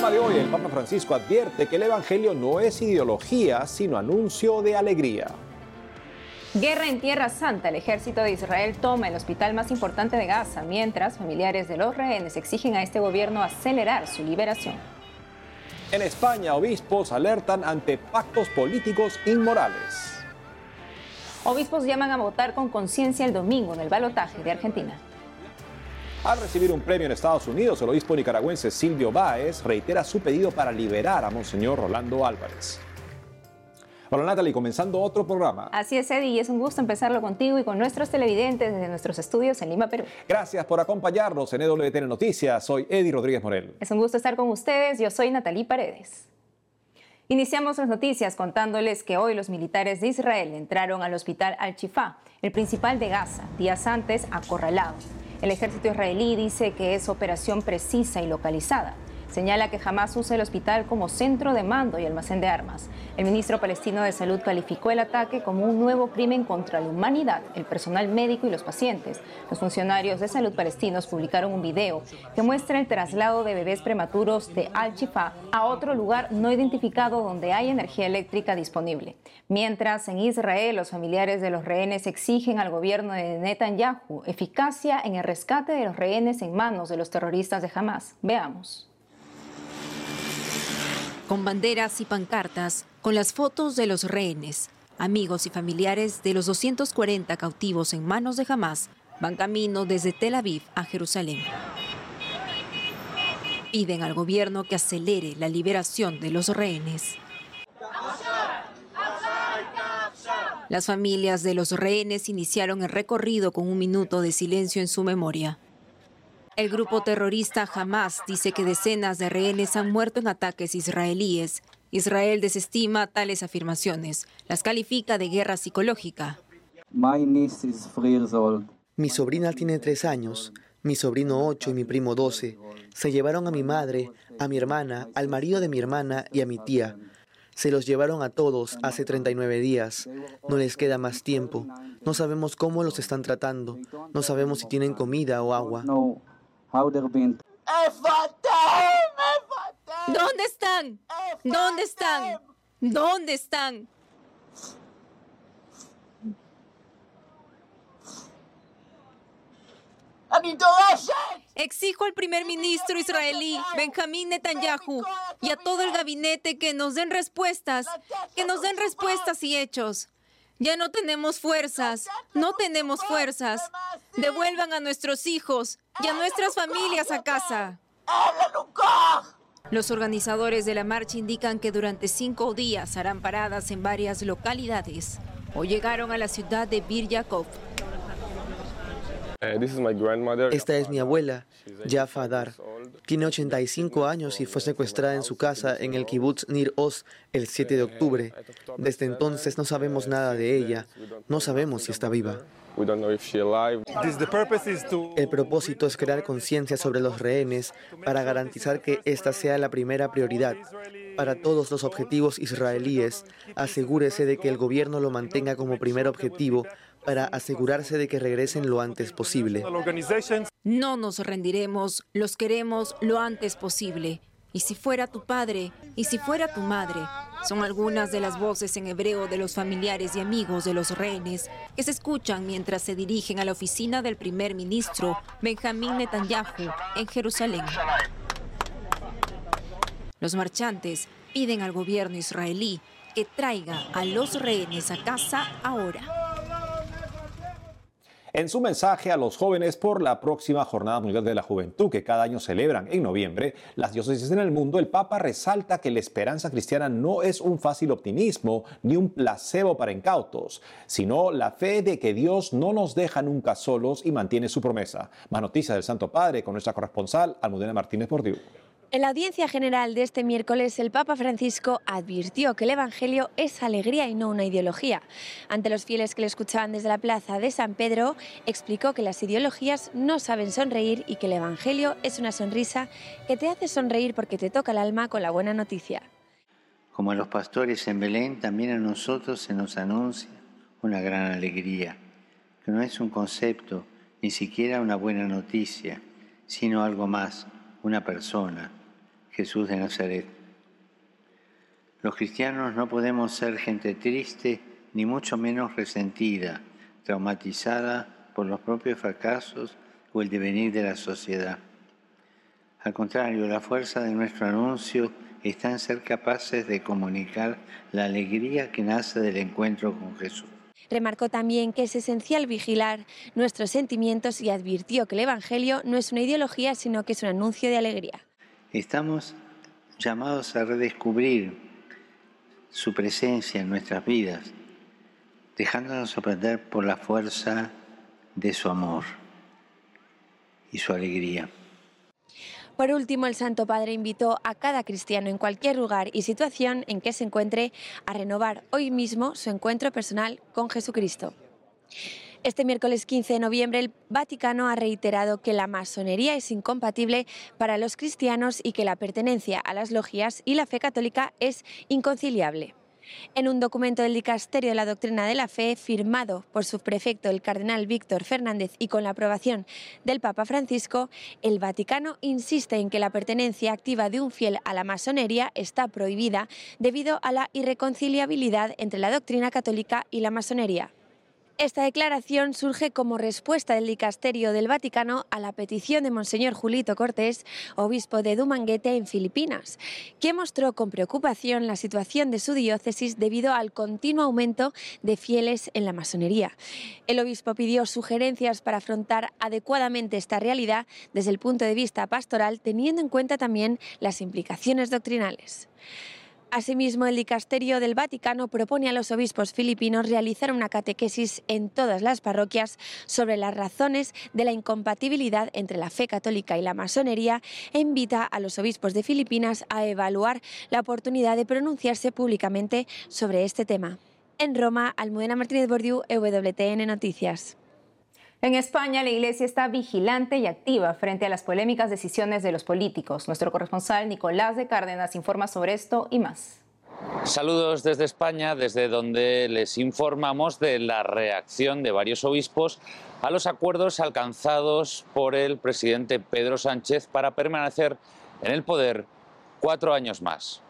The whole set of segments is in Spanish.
programa de hoy, el Papa Francisco advierte que el Evangelio no es ideología, sino anuncio de alegría. Guerra en Tierra Santa. El ejército de Israel toma el hospital más importante de Gaza, mientras familiares de los rehenes exigen a este gobierno acelerar su liberación. En España, obispos alertan ante pactos políticos inmorales. Obispos llaman a votar con conciencia el domingo en el balotaje de Argentina. Al recibir un premio en Estados Unidos, el obispo nicaragüense Silvio Báez reitera su pedido para liberar a Monseñor Rolando Álvarez. Hola Natalie, comenzando otro programa. Así es, Eddie, y es un gusto empezarlo contigo y con nuestros televidentes desde nuestros estudios en Lima, Perú. Gracias por acompañarnos en EWTN Noticias. Soy Eddie Rodríguez Morel. Es un gusto estar con ustedes. Yo soy Natalie Paredes. Iniciamos las noticias contándoles que hoy los militares de Israel entraron al hospital Al-Shifa, el principal de Gaza, días antes acorralado. El ejército israelí dice que es operación precisa y localizada. Señala que jamás usa el hospital como centro de mando y almacén de armas. El ministro palestino de Salud calificó el ataque como un nuevo crimen contra la humanidad, el personal médico y los pacientes. Los funcionarios de salud palestinos publicaron un video que muestra el traslado de bebés prematuros de Al-Shifa a otro lugar no identificado donde hay energía eléctrica disponible. Mientras en Israel los familiares de los rehenes exigen al gobierno de Netanyahu eficacia en el rescate de los rehenes en manos de los terroristas de Hamas. Veamos con banderas y pancartas, con las fotos de los rehenes, amigos y familiares de los 240 cautivos en manos de Hamas, van camino desde Tel Aviv a Jerusalén. Piden al gobierno que acelere la liberación de los rehenes. Las familias de los rehenes iniciaron el recorrido con un minuto de silencio en su memoria. El grupo terrorista Hamas dice que decenas de rehenes han muerto en ataques israelíes. Israel desestima tales afirmaciones, las califica de guerra psicológica. Mi sobrina tiene tres años, mi sobrino ocho y mi primo doce. Se llevaron a mi madre, a mi hermana, al marido de mi hermana y a mi tía. Se los llevaron a todos hace 39 días. No les queda más tiempo. No sabemos cómo los están tratando. No sabemos si tienen comida o agua. ¿Dónde están? ¿Dónde están? ¿Dónde están? Exijo al primer ministro israelí, Benjamín Netanyahu, y a todo el gabinete que nos den respuestas, que nos den respuestas y hechos. Ya no tenemos fuerzas, no tenemos fuerzas. Devuelvan a nuestros hijos y a nuestras familias a casa. Los organizadores de la marcha indican que durante cinco días harán paradas en varias localidades. Hoy llegaron a la ciudad de Bir Yaakov. Eh, Esta es mi abuela, Jaffa Adar. Tiene 85 años y fue secuestrada en su casa en el kibbutz Nir Oz el 7 de octubre. Desde entonces no sabemos nada de ella. No sabemos si está viva. El propósito es crear conciencia sobre los rehenes para garantizar que esta sea la primera prioridad. Para todos los objetivos israelíes, asegúrese de que el gobierno lo mantenga como primer objetivo para asegurarse de que regresen lo antes posible. No nos rendiremos, los queremos lo antes posible. Y si fuera tu padre, y si fuera tu madre, son algunas de las voces en hebreo de los familiares y amigos de los rehenes que se escuchan mientras se dirigen a la oficina del primer ministro Benjamín Netanyahu en Jerusalén. Los marchantes piden al gobierno israelí que traiga a los rehenes a casa ahora. En su mensaje a los jóvenes por la próxima Jornada Mundial de la Juventud que cada año celebran en noviembre, las diócesis en el mundo, el Papa resalta que la esperanza cristiana no es un fácil optimismo ni un placebo para incautos, sino la fe de que Dios no nos deja nunca solos y mantiene su promesa. Más noticias del Santo Padre con nuestra corresponsal Almudena Martínez Portiu. En la audiencia general de este miércoles, el Papa Francisco advirtió que el Evangelio es alegría y no una ideología. Ante los fieles que le escuchaban desde la plaza de San Pedro, explicó que las ideologías no saben sonreír y que el Evangelio es una sonrisa que te hace sonreír porque te toca el alma con la buena noticia. Como a los pastores en Belén, también a nosotros se nos anuncia una gran alegría, que no es un concepto, ni siquiera una buena noticia, sino algo más, una persona Jesús de Nazaret. Los cristianos no podemos ser gente triste, ni mucho menos resentida, traumatizada por los propios fracasos o el devenir de la sociedad. Al contrario, la fuerza de nuestro anuncio está en ser capaces de comunicar la alegría que nace del encuentro con Jesús. Remarcó también que es esencial vigilar nuestros sentimientos y advirtió que el Evangelio no es una ideología, sino que es un anuncio de alegría. Estamos llamados a redescubrir su presencia en nuestras vidas, dejándonos sorprender por la fuerza de su amor y su alegría. Por último, el Santo Padre invitó a cada cristiano en cualquier lugar y situación en que se encuentre a renovar hoy mismo su encuentro personal con Jesucristo. Este miércoles 15 de noviembre el Vaticano ha reiterado que la masonería es incompatible para los cristianos y que la pertenencia a las logias y la fe católica es inconciliable. En un documento del Dicasterio de la Doctrina de la Fe, firmado por su prefecto, el cardenal Víctor Fernández, y con la aprobación del Papa Francisco, el Vaticano insiste en que la pertenencia activa de un fiel a la masonería está prohibida debido a la irreconciliabilidad entre la doctrina católica y la masonería. Esta declaración surge como respuesta del Dicasterio del Vaticano a la petición de Monseñor Julito Cortés, obispo de Dumanguete en Filipinas, que mostró con preocupación la situación de su diócesis debido al continuo aumento de fieles en la masonería. El obispo pidió sugerencias para afrontar adecuadamente esta realidad desde el punto de vista pastoral, teniendo en cuenta también las implicaciones doctrinales. Asimismo, el Dicasterio del Vaticano propone a los obispos filipinos realizar una catequesis en todas las parroquias sobre las razones de la incompatibilidad entre la fe católica y la masonería e invita a los obispos de Filipinas a evaluar la oportunidad de pronunciarse públicamente sobre este tema. En Roma, Almudena Martínez Bordiú, EWTN Noticias. En España, la Iglesia está vigilante y activa frente a las polémicas decisiones de los políticos. Nuestro corresponsal Nicolás de Cárdenas informa sobre esto y más. Saludos desde España, desde donde les informamos de la reacción de varios obispos a los acuerdos alcanzados por el presidente Pedro Sánchez para permanecer en el poder cuatro años más.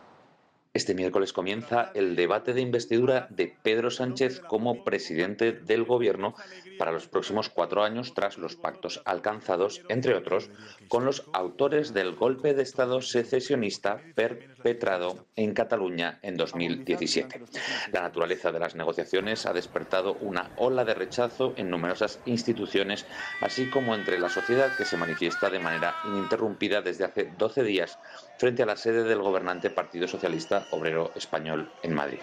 Este miércoles comienza el debate de investidura de Pedro Sánchez como presidente del Gobierno para los próximos cuatro años tras los pactos alcanzados, entre otros, con los autores del golpe de Estado secesionista perpetrado en Cataluña en 2017. La naturaleza de las negociaciones ha despertado una ola de rechazo en numerosas instituciones, así como entre la sociedad que se manifiesta de manera ininterrumpida desde hace 12 días frente a la sede del gobernante Partido Socialista Obrero Español en Madrid.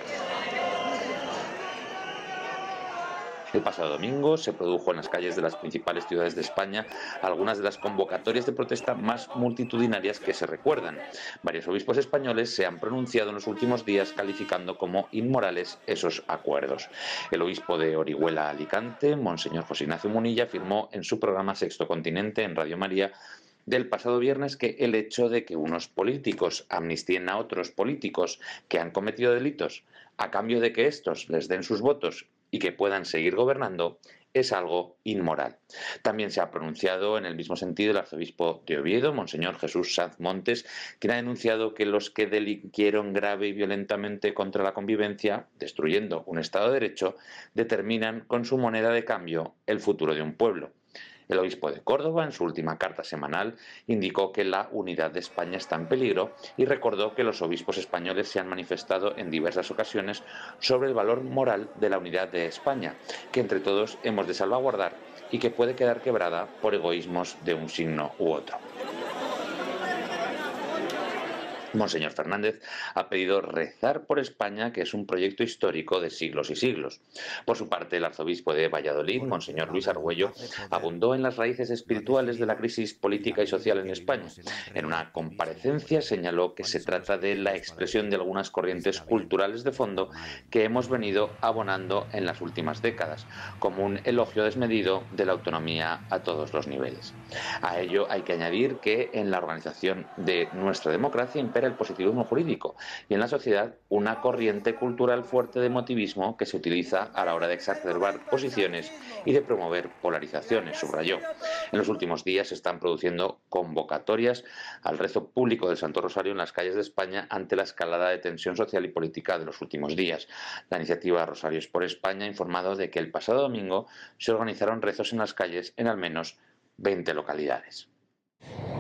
El pasado domingo se produjo en las calles de las principales ciudades de España algunas de las convocatorias de protesta más multitudinarias que se recuerdan. Varios obispos españoles se han pronunciado en los últimos días calificando como inmorales esos acuerdos. El obispo de Orihuela Alicante, Monseñor José Ignacio Munilla, afirmó en su programa Sexto Continente en Radio María del pasado viernes que el hecho de que unos políticos amnistíen a otros políticos que han cometido delitos a cambio de que estos les den sus votos y que puedan seguir gobernando es algo inmoral. También se ha pronunciado en el mismo sentido el arzobispo de Oviedo, Monseñor Jesús Sanz Montes, quien ha denunciado que los que delinquieron grave y violentamente contra la convivencia, destruyendo un Estado de Derecho, determinan con su moneda de cambio el futuro de un pueblo. El obispo de Córdoba, en su última carta semanal, indicó que la unidad de España está en peligro y recordó que los obispos españoles se han manifestado en diversas ocasiones sobre el valor moral de la unidad de España, que entre todos hemos de salvaguardar y que puede quedar quebrada por egoísmos de un signo u otro. Monseñor Fernández ha pedido rezar por España, que es un proyecto histórico de siglos y siglos. Por su parte, el arzobispo de Valladolid, Monseñor Luis Argüello, abundó en las raíces espirituales de la crisis política y social en España. En una comparecencia señaló que se trata de la expresión de algunas corrientes culturales de fondo que hemos venido abonando en las últimas décadas, como un elogio desmedido de la autonomía a todos los niveles. A ello hay que añadir que en la organización de nuestra democracia el positivismo jurídico y en la sociedad una corriente cultural fuerte de motivismo que se utiliza a la hora de exacerbar posiciones y de promover polarizaciones, subrayó. En los últimos días se están produciendo convocatorias al rezo público del Santo Rosario en las calles de España ante la escalada de tensión social y política de los últimos días. La iniciativa Rosarios por España ha informado de que el pasado domingo se organizaron rezos en las calles en al menos 20 localidades.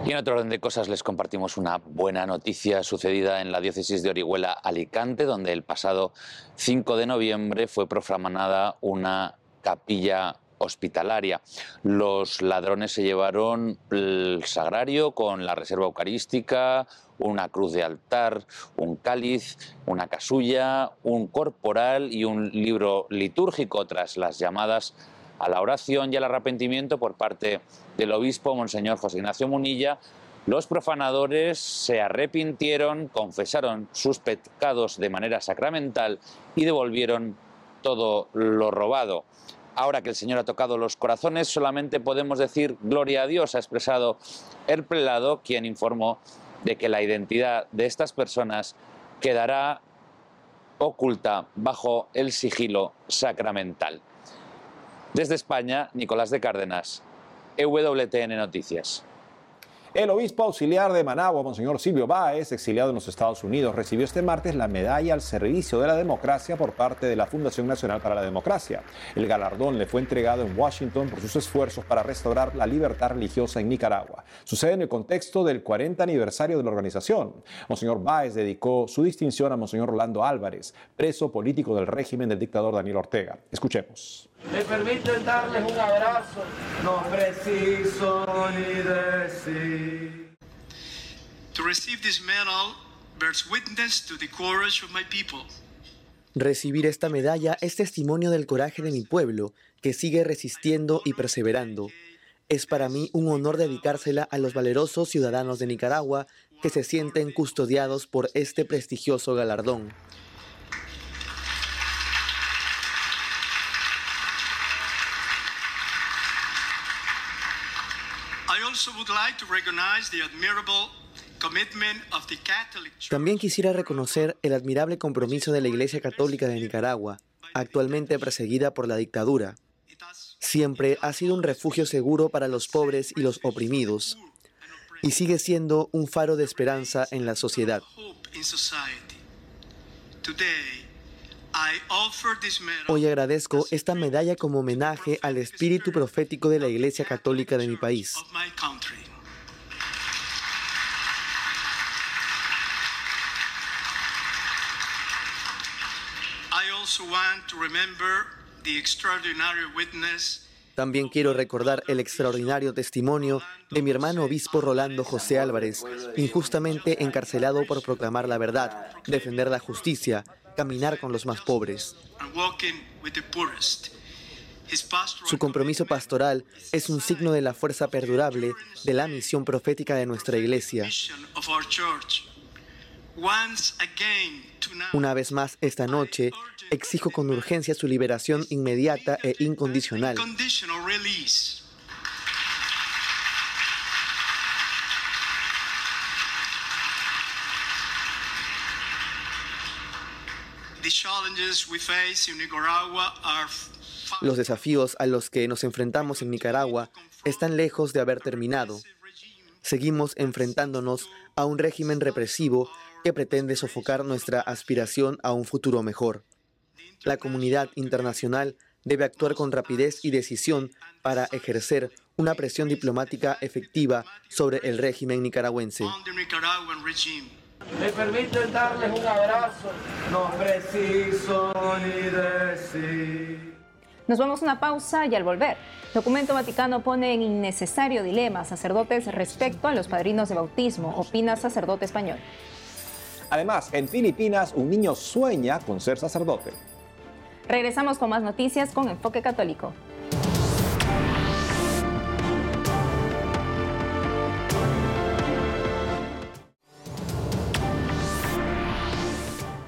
Y en otro orden de cosas les compartimos una buena noticia sucedida en la diócesis de Orihuela, Alicante, donde el pasado 5 de noviembre fue profanada una capilla hospitalaria. Los ladrones se llevaron el sagrario con la reserva eucarística, una cruz de altar, un cáliz, una casulla, un corporal y un libro litúrgico tras las llamadas a la oración y al arrepentimiento por parte del obispo Monseñor José Ignacio Munilla, los profanadores se arrepintieron, confesaron sus pecados de manera sacramental y devolvieron todo lo robado. Ahora que el Señor ha tocado los corazones, solamente podemos decir gloria a Dios, ha expresado el prelado, quien informó de que la identidad de estas personas quedará oculta bajo el sigilo sacramental. Desde España, Nicolás de Cárdenas, EWTN Noticias. El obispo auxiliar de Managua, Monseñor Silvio Báez, exiliado en los Estados Unidos, recibió este martes la medalla al servicio de la democracia por parte de la Fundación Nacional para la Democracia. El galardón le fue entregado en Washington por sus esfuerzos para restaurar la libertad religiosa en Nicaragua. Sucede en el contexto del 40 aniversario de la organización. Monseñor Báez dedicó su distinción a Monseñor Rolando Álvarez, preso político del régimen del dictador Daniel Ortega. Escuchemos. Me permiten darles un abrazo, no preciso ni decir. To receive this medal bears witness to the courage of my people. Recibir esta medalla es testimonio del coraje de mi pueblo, que sigue resistiendo y perseverando. Es para mí un honor dedicársela a los valerosos ciudadanos de Nicaragua que se sienten custodiados por este prestigioso galardón. También quisiera reconocer el admirable compromiso de la Iglesia Católica de Nicaragua, actualmente perseguida por la dictadura. Siempre ha sido un refugio seguro para los pobres y los oprimidos, y sigue siendo un faro de esperanza en la sociedad. Hoy agradezco esta medalla como homenaje al espíritu profético de la Iglesia Católica de mi país. También quiero recordar el extraordinario testimonio de mi hermano obispo Rolando José Álvarez, injustamente encarcelado por proclamar la verdad, defender la justicia caminar con los más pobres. Su compromiso pastoral es un signo de la fuerza perdurable de la misión profética de nuestra iglesia. Una vez más esta noche, exijo con urgencia su liberación inmediata e incondicional. Los desafíos a los que nos enfrentamos en Nicaragua están lejos de haber terminado. Seguimos enfrentándonos a un régimen represivo que pretende sofocar nuestra aspiración a un futuro mejor. La comunidad internacional debe actuar con rapidez y decisión para ejercer una presión diplomática efectiva sobre el régimen nicaragüense. Me permiten darles un abrazo, no preciso ni decir. Nos vamos a una pausa y al volver, documento Vaticano pone en innecesario dilema a sacerdotes respecto a los padrinos de bautismo, opina sacerdote español. Además, en Filipinas un niño sueña con ser sacerdote. Regresamos con más noticias con Enfoque Católico.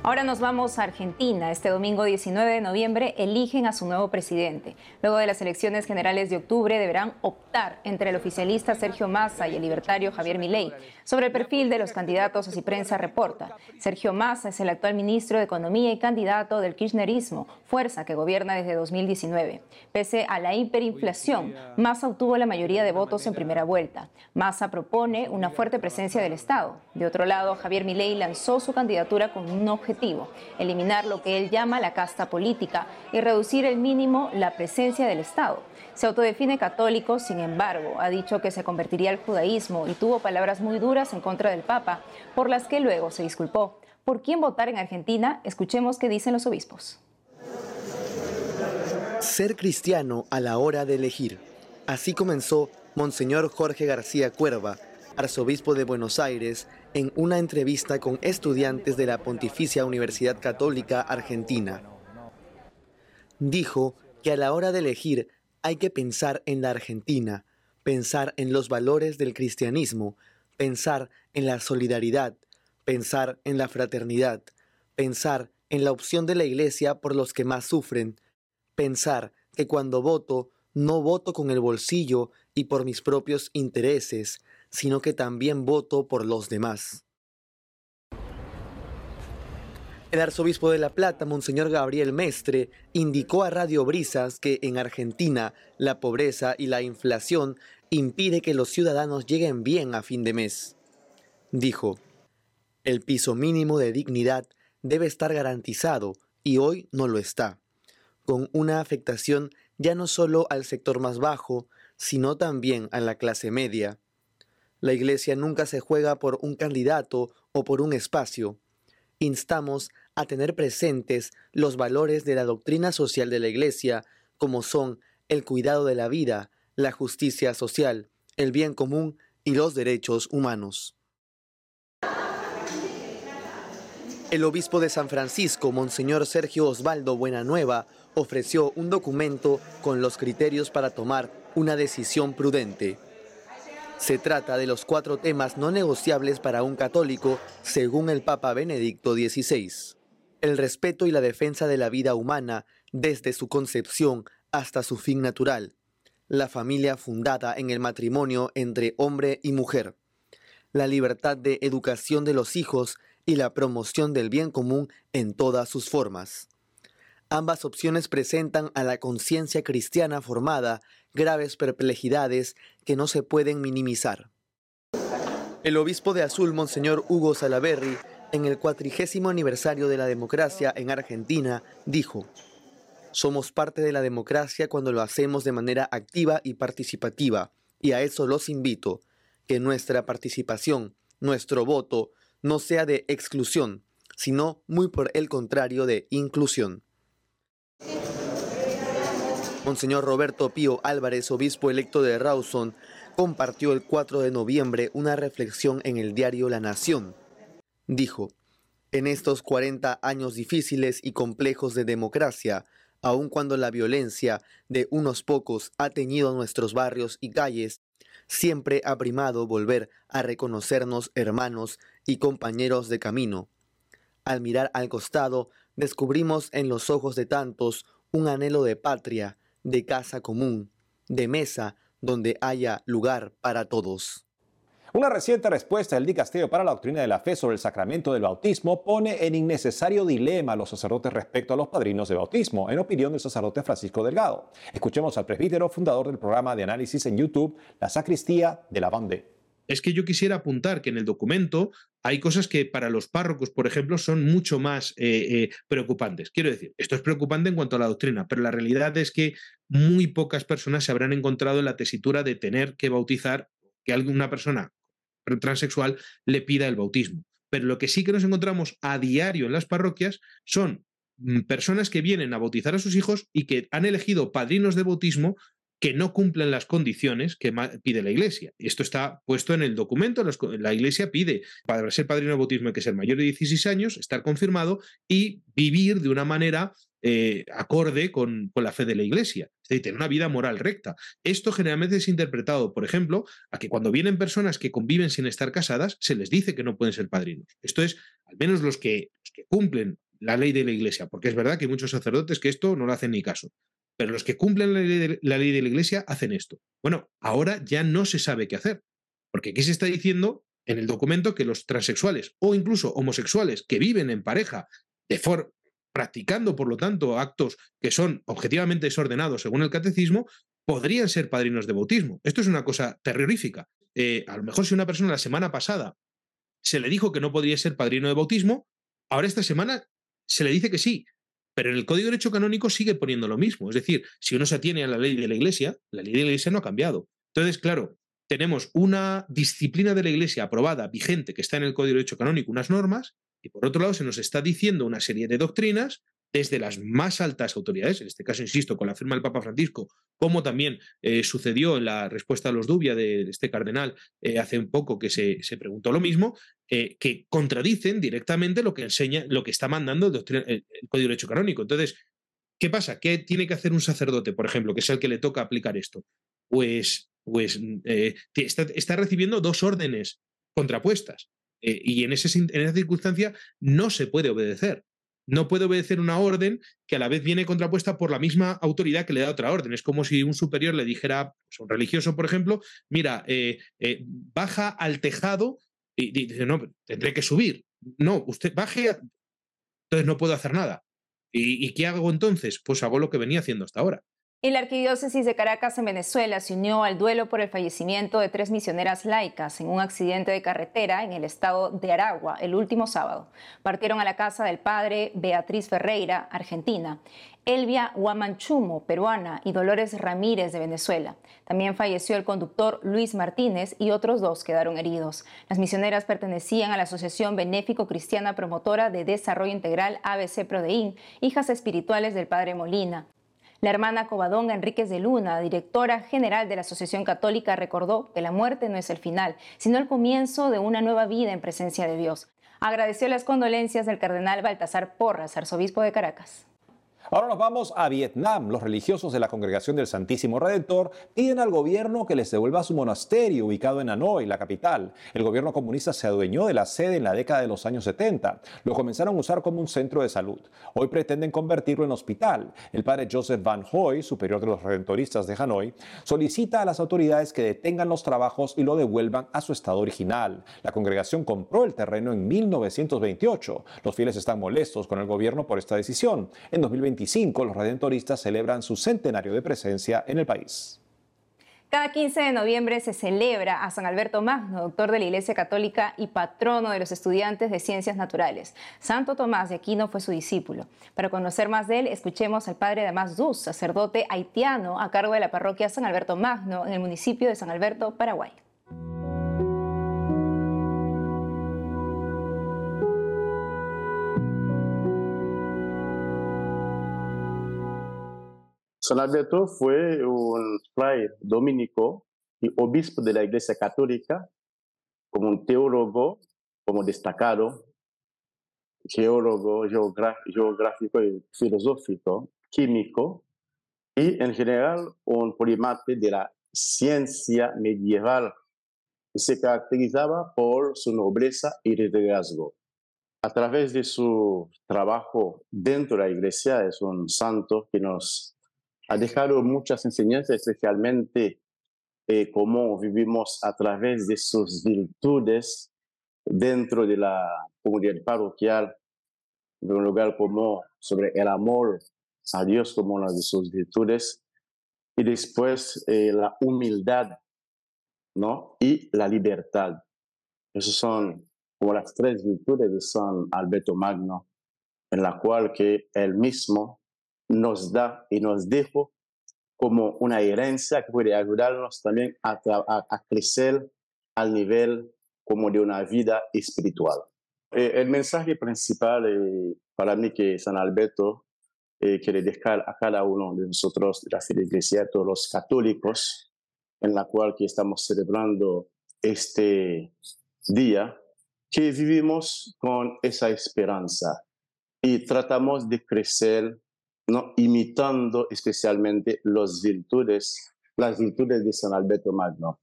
Ahora nos vamos a Argentina. Este domingo 19 de noviembre eligen a su nuevo presidente. Luego de las elecciones generales de octubre deberán optar entre el oficialista Sergio Massa y el libertario Javier Milei sobre el perfil de los candidatos, así prensa reporta. Sergio Massa es el actual ministro de Economía y candidato del kirchnerismo, fuerza que gobierna desde 2019. Pese a la hiperinflación, Massa obtuvo la mayoría de votos en primera vuelta. Massa propone una fuerte presencia del Estado. De otro lado, Javier Milei lanzó su candidatura con un objetivo eliminar lo que él llama la casta política y reducir el mínimo la presencia del Estado. Se autodefine católico, sin embargo, ha dicho que se convertiría al judaísmo y tuvo palabras muy duras en contra del Papa, por las que luego se disculpó. ¿Por quién votar en Argentina? Escuchemos qué dicen los obispos. Ser cristiano a la hora de elegir. Así comenzó Monseñor Jorge García Cuerva, arzobispo de Buenos Aires, en una entrevista con estudiantes de la Pontificia Universidad Católica Argentina. Dijo que a la hora de elegir hay que pensar en la Argentina, pensar en los valores del cristianismo, pensar en la solidaridad, pensar en la fraternidad, pensar en la opción de la Iglesia por los que más sufren, pensar que cuando voto, no voto con el bolsillo y por mis propios intereses, sino que también voto por los demás. El arzobispo de La Plata, Monseñor Gabriel Mestre, indicó a Radio Brisas que en Argentina la pobreza y la inflación impide que los ciudadanos lleguen bien a fin de mes. Dijo, el piso mínimo de dignidad debe estar garantizado y hoy no lo está, con una afectación ya no solo al sector más bajo, sino también a la clase media. La Iglesia nunca se juega por un candidato o por un espacio. Instamos a tener presentes los valores de la doctrina social de la Iglesia, como son el cuidado de la vida, la justicia social, el bien común y los derechos humanos. El obispo de San Francisco, Monseñor Sergio Osvaldo Buenanueva, ofreció un documento con los criterios para tomar una decisión prudente. Se trata de los cuatro temas no negociables para un católico, según el Papa Benedicto XVI. El respeto y la defensa de la vida humana desde su concepción hasta su fin natural. La familia fundada en el matrimonio entre hombre y mujer. La libertad de educación de los hijos y la promoción del bien común en todas sus formas. Ambas opciones presentan a la conciencia cristiana formada graves perplejidades que no se pueden minimizar. El obispo de Azul, Monseñor Hugo Salaberry, en el cuatrigésimo aniversario de la democracia en Argentina, dijo, Somos parte de la democracia cuando lo hacemos de manera activa y participativa, y a eso los invito, que nuestra participación, nuestro voto, no sea de exclusión, sino muy por el contrario de inclusión. Monseñor Roberto Pío Álvarez, obispo electo de Rawson, compartió el 4 de noviembre una reflexión en el diario La Nación. Dijo, en estos 40 años difíciles y complejos de democracia, aun cuando la violencia de unos pocos ha teñido nuestros barrios y calles, siempre ha primado volver a reconocernos hermanos y compañeros de camino. Al mirar al costado, descubrimos en los ojos de tantos un anhelo de patria, de casa común, de mesa donde haya lugar para todos. Una reciente respuesta del Dicasterio para la Doctrina de la Fe sobre el sacramento del bautismo pone en innecesario dilema a los sacerdotes respecto a los padrinos de bautismo, en opinión del sacerdote Francisco Delgado. Escuchemos al presbítero fundador del programa de análisis en YouTube, La Sacristía de la Bande es que yo quisiera apuntar que en el documento hay cosas que para los párrocos, por ejemplo, son mucho más eh, eh, preocupantes. Quiero decir, esto es preocupante en cuanto a la doctrina, pero la realidad es que muy pocas personas se habrán encontrado en la tesitura de tener que bautizar, que alguna persona transexual le pida el bautismo. Pero lo que sí que nos encontramos a diario en las parroquias son mm, personas que vienen a bautizar a sus hijos y que han elegido padrinos de bautismo que no cumplen las condiciones que pide la Iglesia. Esto está puesto en el documento. La Iglesia pide, para ser padrino de bautismo hay que ser mayor de 16 años, estar confirmado y vivir de una manera eh, acorde con, la fe de la Iglesia, es decir, tener una vida moral recta. Esto generalmente es interpretado, por ejemplo, a que cuando vienen personas que conviven sin estar casadas, se les dice que no pueden ser padrinos. Esto es, al menos los que, que cumplen la ley de la Iglesia, porque es verdad que hay muchos sacerdotes que esto no lo hacen ni caso. Pero los que cumplen la ley, de, la Iglesia hacen esto. Bueno, ahora ya no se sabe qué hacer, porque aquí se está diciendo en el documento que los transexuales o incluso homosexuales que viven en pareja de, practicando, por lo tanto, actos que son objetivamente desordenados según el catecismo, podrían ser padrinos de bautismo. Esto es una cosa terrorífica. Eh, a lo mejor si una persona la semana pasada se le dijo que no podría ser padrino de bautismo, ahora esta semana se le dice que sí, pero en el Código de Derecho Canónico sigue poniendo lo mismo. Es decir, si uno se atiene a la ley de la Iglesia, la ley de la Iglesia no ha cambiado. Entonces, claro, tenemos una disciplina de la Iglesia aprobada, vigente, que está en el Código de Derecho Canónico, unas normas, y por otro lado, se nos está diciendo una serie de doctrinas desde las más altas autoridades, en este caso, insisto, con la firma del Papa Francisco, como también eh, sucedió en la respuesta a los dubia de este cardenal eh, hace un poco que se, preguntó lo mismo, eh, que contradicen directamente lo que enseña, lo que está mandando el, el, Código de Derecho Canónico. Entonces, ¿qué pasa? ¿Qué tiene que hacer un sacerdote, por ejemplo, que es el que le toca aplicar esto? Pues, pues está, recibiendo dos órdenes contrapuestas. Y en, esa circunstancia no se puede obedecer. No puede obedecer una orden que a la vez viene contrapuesta por la misma autoridad que le da otra orden. Es como si un superior le dijera pues, un religioso, por ejemplo, mira, eh, eh, baja al tejado y dice, no, tendré que subir. No, usted baje, entonces no puedo hacer nada. ¿Y qué hago entonces? Pues hago lo que venía haciendo hasta ahora. Y la Arquidiócesis de Caracas en Venezuela se unió al duelo por el fallecimiento de tres misioneras laicas en un accidente de carretera en el estado de Aragua el último sábado. Partieron a la casa del padre Beatriz Ferreira, Argentina, Elvia Huamanchumo, peruana, y Dolores Ramírez de Venezuela. También falleció el conductor Luis Martínez y otros dos quedaron heridos. Las misioneras pertenecían a la Asociación Benéfico Cristiana Promotora de Desarrollo Integral ABC Prodeín, hijas espirituales del padre Molina. La hermana Covadonga Enríquez de Luna, directora general de la Asociación Católica, recordó que la muerte no es el final, sino el comienzo de una nueva vida en presencia de Dios. Agradeció las condolencias del cardenal Baltasar Porras, arzobispo de Caracas. Ahora nos vamos a Vietnam. Los religiosos de la Congregación del Santísimo Redentor piden al gobierno que les devuelva su monasterio ubicado en Hanoi, la capital. El gobierno comunista se adueñó de la sede en la década de los años 70. Lo comenzaron a usar como un centro de salud. Hoy pretenden convertirlo en hospital. El padre Joseph Van Hoy, superior de los redentoristas de Hanoi, solicita a las autoridades que detengan los trabajos y lo devuelvan a su estado original. La congregación compró el terreno en 1928. Los fieles están molestos con el gobierno por esta decisión. En 2021 los redentoristas celebran su centenario de presencia en el país. Cada 15 de noviembre se celebra a San Alberto Magno, doctor de la Iglesia Católica y patrono de los estudiantes de ciencias naturales. Santo Tomás de Aquino fue su discípulo. Para conocer más de él, escuchemos al padre Damas Duz, sacerdote haitiano a cargo de la parroquia San Alberto Magno en el municipio de San Alberto, Paraguay. San Alberto fue un fray dominico y obispo de la Iglesia Católica, como un teólogo, como destacado, geólogo, geográfico y filosófico, químico, y en general un primate de la ciencia medieval se caracterizaba por su nobleza y liderazgo. A través de su trabajo dentro de la iglesia es un santo que nos ha dejado muchas enseñanzas, especialmente eh, cómo vivimos a través de sus virtudes dentro de la comunidad parroquial, de un lugar como sobre el amor a Dios como una de sus virtudes, y después eh, la humildad, ¿no? Y la libertad. Esas son como las tres virtudes de San Alberto Magno, en la cual que él mismo nos da y nos dejó como una herencia que puede ayudarnos también a, crecer al nivel como de una vida espiritual. Eh, el mensaje principal eh, para mí que San Alberto eh, quiere dejar a cada uno de nosotros, la iglesia, todos los católicos, en la cual que estamos celebrando este día, que vivimos con esa esperanza y tratamos de crecer, ¿no? imitando especialmente las virtudes, las virtudes de San Alberto Magno.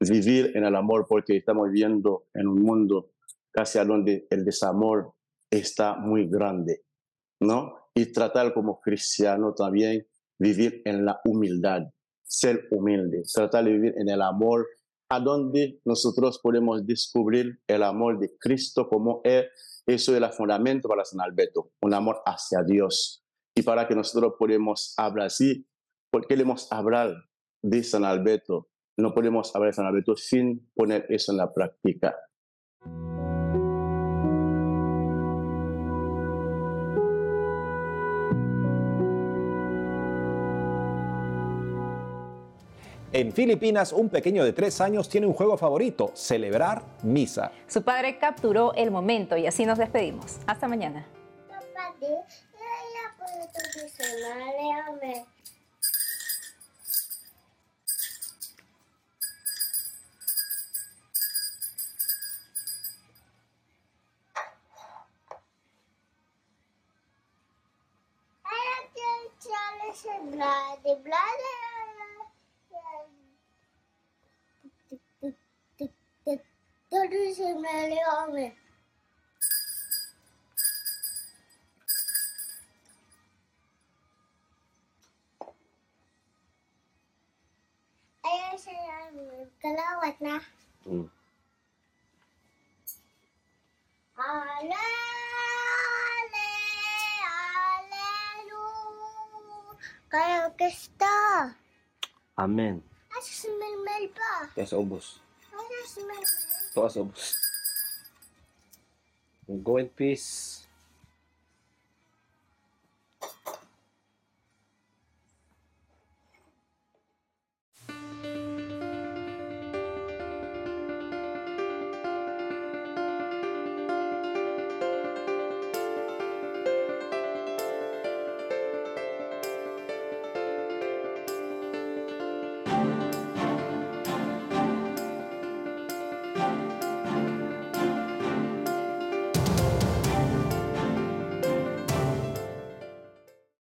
Vivir en el amor porque estamos viviendo en un mundo casi a donde el desamor está muy grande, ¿no? Y tratar como cristiano también vivir en la humildad, ser humilde, tratar de vivir en el amor, a donde nosotros podemos descubrir el amor de Cristo como es, eso es el fundamento para San Alberto, un amor hacia Dios. Y para que nosotros podamos hablar así, porque queremos hablar de San Alberto, no podemos hablar de San Alberto sin poner eso en la práctica. En Filipinas, un pequeño de tres años tiene un juego favorito, celebrar misa. Su padre capturó el momento y así nos despedimos. Hasta mañana. とですなれ雨。Blade, blade. Todo sembrare ome. Ayan siya, kalawat na. Mm. Ale, ale, aleluya. Kaya orkesta. Amen. Asa si Melmel pa? Yes, ubos. Asa si Melmel? Tuwas ubos. Go in peace.